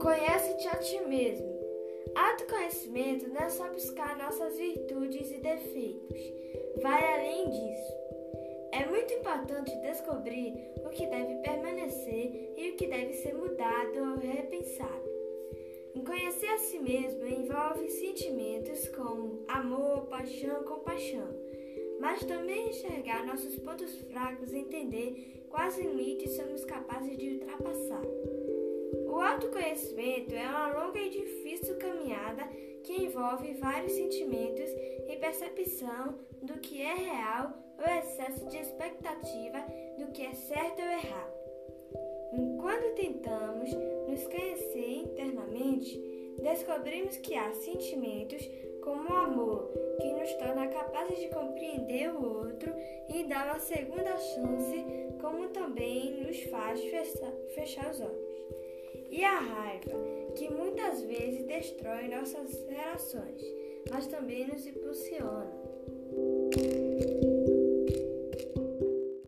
Conhece-te a ti mesmo. Autoconhecimento não é só buscar nossas virtudes e defeitos, vai além disso. É muito importante descobrir o que deve permanecer e o que deve ser mudado ou repensado. Conhecer a si mesmo envolve sentimentos como amor, paixão, compaixão, mas também enxergar nossos pontos fracos e entender quais limites somos capazes de ultrapassar. O autoconhecimento é uma longa e difícil caminhada que envolve vários sentimentos e percepção do que é real ou excesso de expectativa do que é certo ou errado. Enquanto tentamos nos conhecer internamente, descobrimos que há sentimentos como o amor que torna capazes de compreender o outro e dar uma segunda chance, como também nos faz fechar os olhos e a raiva, que muitas vezes destrói nossas relações, mas também nos impulsiona.